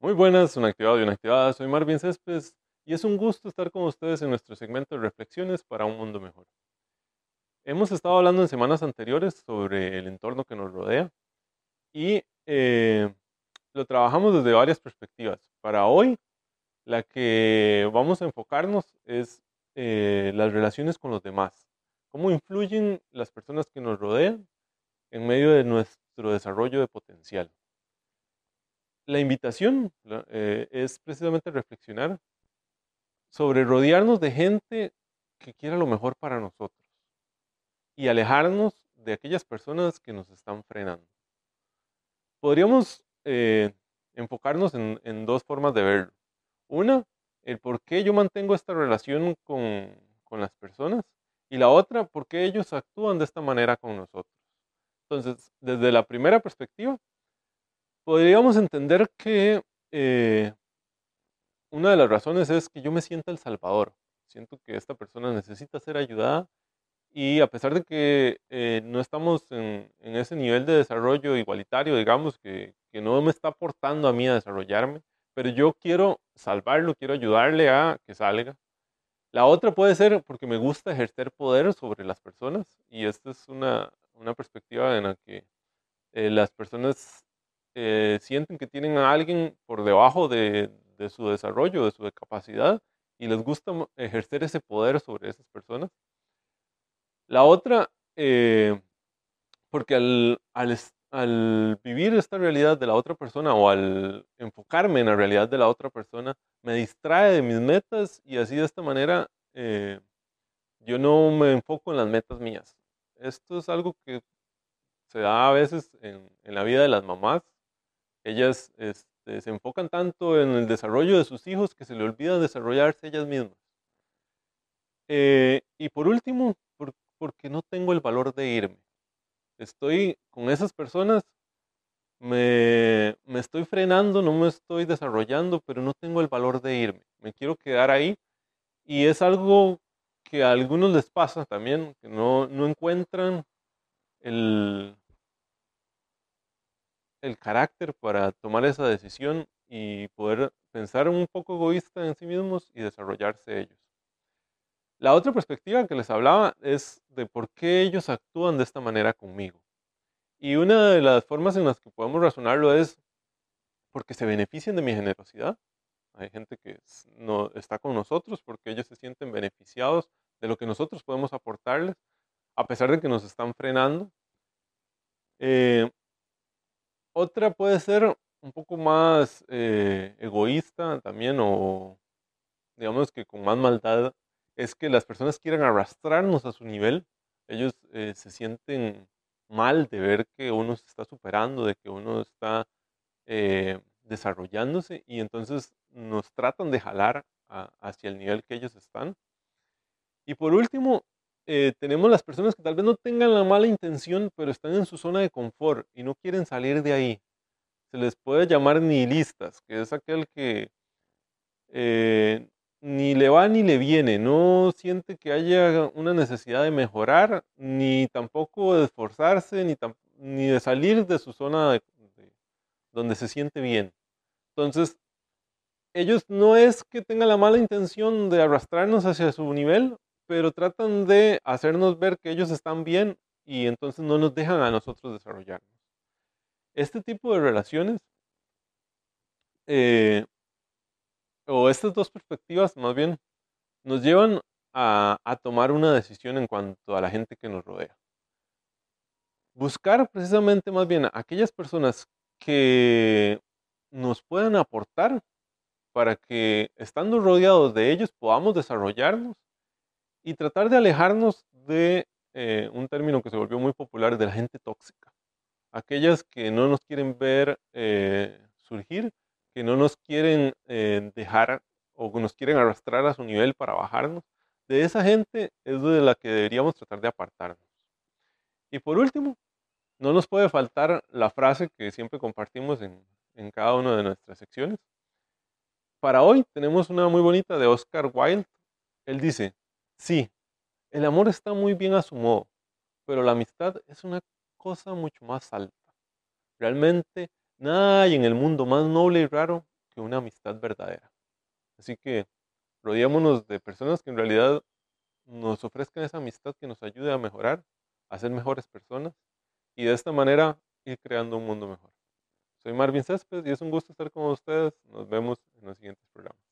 Muy buenas, una activada y una activada. Soy Marvin Céspedes y es un gusto estar con ustedes en nuestro segmento de reflexiones para un mundo mejor. Hemos estado hablando en semanas anteriores sobre el entorno que nos rodea y eh, lo trabajamos desde varias perspectivas. Para hoy, la que vamos a enfocarnos es eh, las relaciones con los demás. Cómo influyen las personas que nos rodean en medio de nuestro desarrollo de potencial la invitación eh, es precisamente reflexionar sobre rodearnos de gente que quiera lo mejor para nosotros y alejarnos de aquellas personas que nos están frenando. Podríamos eh, enfocarnos en, en, dos formas de verlo. Una, el por qué yo mantengo esta relación con, con las personas y la otra, por qué ellos actúan de esta manera con nosotros. Entonces, desde la primera perspectiva, podríamos entender que eh, una de las razones es que yo me siento el salvador. Siento que esta persona necesita ser ayudada y a pesar de que eh, no estamos en, ese nivel de desarrollo igualitario, digamos, que, que, no me está aportando a mí a desarrollarme, pero yo quiero salvarlo, quiero ayudarle a que salga. La otra puede ser porque me gusta ejercer poder sobre las personas y esta es una, una perspectiva en la que eh, las personas eh, sienten que tienen a alguien por debajo de, su desarrollo, de su capacidad, y les gusta ejercer ese poder sobre esas personas. La otra, eh, porque al, al, vivir esta realidad de la otra persona o al enfocarme en la realidad de la otra persona, me distrae de mis metas y así de esta manera eh, yo no me enfoco en las metas mías. Esto es algo que se da a veces en, en la vida de las mamás ellas este, se enfocan tanto en el desarrollo de sus hijos que se le olvida desarrollarse ellas mismas. Eh, y por último, porque no tengo el valor de irme. Estoy con esas personas, me, me estoy frenando, no me estoy desarrollando, pero no tengo el valor de irme. Me quiero quedar ahí y es algo que a algunos les pasa también, que no, no encuentran el, el carácter para tomar esa decisión y poder pensar un poco egoísta en sí mismos y desarrollarse ellos. La otra perspectiva que les hablaba es de por qué ellos actúan de esta manera conmigo. Y una de las formas en las que podemos razonarlo es porque se benefician de mi generosidad. Hay gente que no está con nosotros porque ellos se sienten beneficiados de lo que nosotros podemos aportarles, a pesar de que nos están frenando. Eh, otra puede ser un poco más eh, egoísta también o digamos que con más maldad, es que las personas quieran arrastrarnos a su nivel. Ellos eh, se sienten mal de ver que uno se está superando, de que uno está eh, desarrollándose y entonces nos tratan de jalar hacia el nivel que ellos están. Y por último, eh, tenemos las personas que tal vez no tengan la mala intención, pero están en su zona de confort y no quieren salir de ahí. Se les puede llamar nihilistas, que es aquel que eh, ni le va ni le viene, no siente que haya una necesidad de mejorar, ni tampoco de esforzarse, ni, ni de salir de su zona de, donde se siente bien. Entonces, ellos no es que tengan la mala intención de arrastrarnos hacia su nivel, pero tratan de hacernos ver que ellos están bien y entonces no nos dejan a nosotros desarrollarnos. Este tipo de relaciones, eh, o estas dos perspectivas más bien, nos llevan a, a tomar una decisión en cuanto a la gente que nos rodea. Buscar precisamente más bien a aquellas personas que nos puedan aportar para que estando rodeados de ellos podamos desarrollarnos y tratar de alejarnos de eh, un término que se volvió muy popular de la gente tóxica. Aquellas que no nos quieren ver eh, surgir, que no nos quieren eh, dejar o que nos quieren arrastrar a su nivel para bajarnos. De esa gente es de la que deberíamos tratar de apartarnos. Y por último, no nos puede faltar la frase que siempre compartimos en, en cada una de nuestras secciones. Para hoy tenemos una muy bonita de Oscar Wilde. Él dice, Sí, el amor está muy bien a su modo, pero la amistad es una cosa mucho más alta. Realmente nada hay en el mundo más noble y raro que una amistad verdadera. Así que rodeémonos de personas que en realidad nos ofrezcan esa amistad que nos ayude a mejorar, a ser mejores personas y de esta manera ir creando un mundo mejor. Soy Marvin Céspedes y es un gusto estar con ustedes. Nos vemos en los siguientes programas.